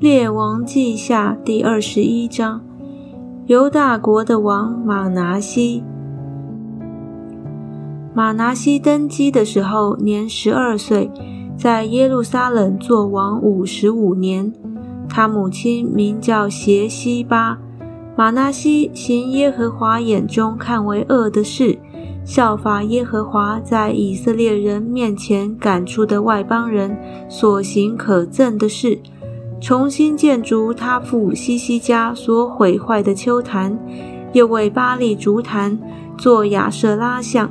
列王记下第二十一章，犹大国的王马拿西。马拿西登基的时候年十二岁，在耶路撒冷作王五十五年。他母亲名叫邪西巴。马拿西行耶和华眼中看为恶的事，效法耶和华在以色列人面前赶出的外邦人所行可憎的事。重新建筑他父西西家所毁坏的丘坛，又为巴利竹坛做亚舍拉像，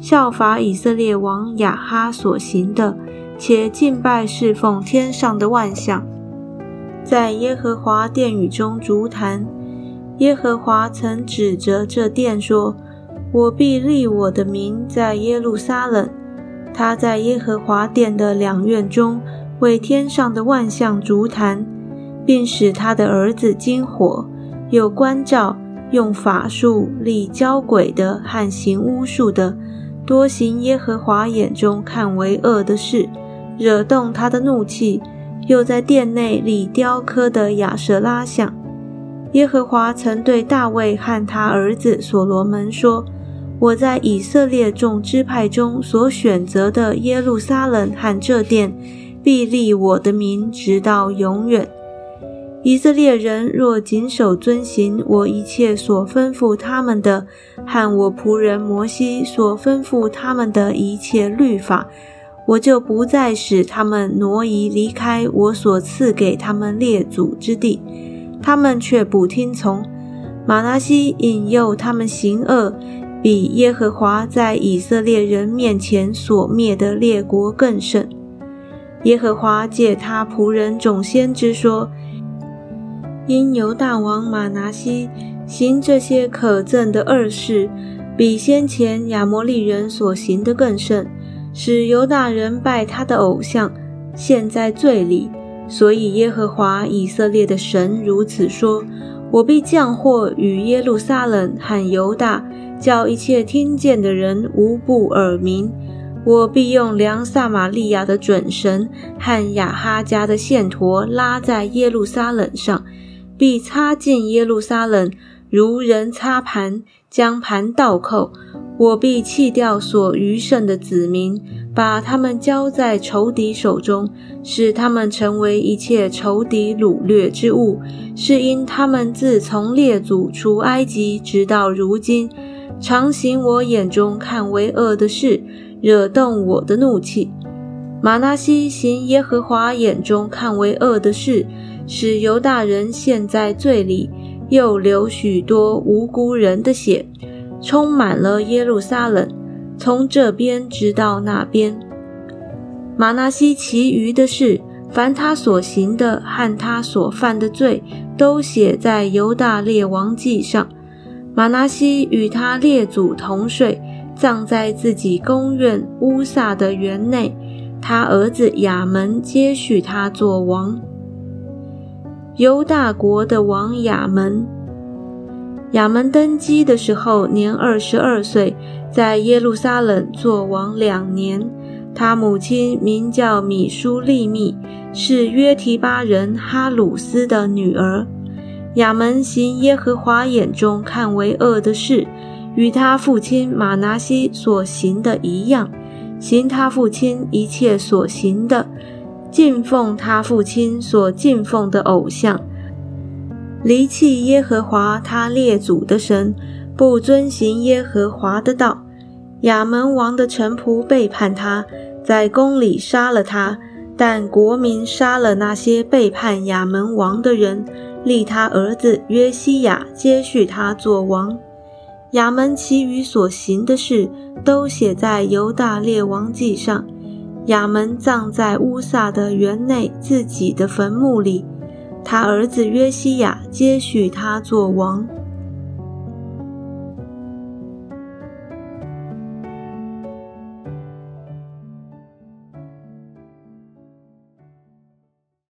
效法以色列王亚哈所行的，且敬拜侍奉天上的万象，在耶和华殿宇中竹坛。耶和华曾指着这殿说：“我必立我的名在耶路撒冷。”他在耶和华殿的两院中。为天上的万象烛坛，并使他的儿子金火有关照，用法术立交鬼的和行巫术的，多行耶和华眼中看为恶的事，惹动他的怒气，又在殿内立雕刻的亚舍拉像。耶和华曾对大卫和他儿子所罗门说：“我在以色列众支派中所选择的耶路撒冷和这殿。”必立我的名，直到永远。以色列人若谨守遵行我一切所吩咐他们的，和我仆人摩西所吩咐他们的一切律法，我就不再使他们挪移离开我所赐给他们列祖之地。他们却不听从。马拉西引诱他们行恶，比耶和华在以色列人面前所灭的列国更甚。耶和华借他仆人总先知说：“因犹大王马拿西行这些可憎的恶事，比先前亚摩利人所行的更甚，使犹大人拜他的偶像，陷在罪里。所以耶和华以色列的神如此说：我必降祸与耶路撒冷和犹大，叫一切听见的人无不耳鸣。”我必用量撒玛利亚的准绳和亚哈家的线砣拉在耶路撒冷上，必擦进耶路撒冷，如人擦盘，将盘倒扣。我必弃掉所余剩的子民，把他们交在仇敌手中，使他们成为一切仇敌掳掠之物。是因他们自从列祖出埃及直到如今，常行我眼中看为恶的事。惹动我的怒气。马纳西行耶和华眼中看为恶的事，使犹大人陷在罪里，又流许多无辜人的血，充满了耶路撒冷，从这边直到那边。马纳西其余的事，凡他所行的和他所犯的罪，都写在犹大列王记上。马纳西与他列祖同睡。葬在自己宫院乌萨的园内，他儿子亚门接续他做王。犹大国的王亚门，亚门登基的时候年二十二岁，在耶路撒冷做王两年。他母亲名叫米舒利密，是约提巴人哈鲁斯的女儿。亚门行耶和华眼中看为恶的事。与他父亲马拿西所行的一样，行他父亲一切所行的，敬奉他父亲所敬奉的偶像，离弃耶和华他列祖的神，不遵行耶和华的道。亚门王的臣仆背叛他，在宫里杀了他，但国民杀了那些背叛亚门王的人，立他儿子约西亚接续他做王。亚门其余所行的事，都写在犹大列王记上。亚门葬在乌萨的园内自己的坟墓里，他儿子约西亚接续他做王。